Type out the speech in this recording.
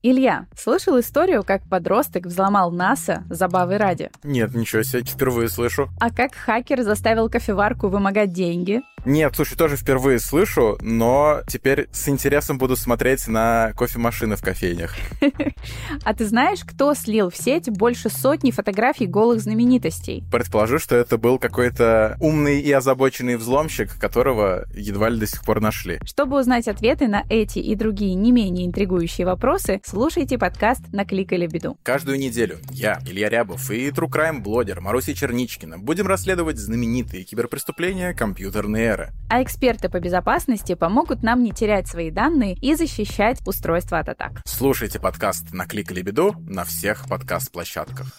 Илья, слышал историю, как подросток взломал НАСА забавы ради? Нет, ничего себе, впервые слышу. А как хакер заставил кофеварку вымогать деньги? Нет, слушай, тоже впервые слышу, но теперь с интересом буду смотреть на кофемашины в кофейнях. А ты знаешь, кто слил в сеть больше сотни фотографий голых знаменитостей? Предположу, что это был какой-то умный и озабоченный взломщик, которого едва ли до сих пор нашли. Чтобы узнать ответы на эти и другие не менее интригующие вопросы, слушайте подкаст «Накликали беду». Каждую неделю я, Илья Рябов и True Crime блогер Маруся Черничкина будем расследовать знаменитые киберпреступления компьютерной эры. А эксперты по безопасности помогут нам не терять свои данные и защищать устройство от атак. Слушайте подкаст «Накликали беду» на всех подкаст-площадках.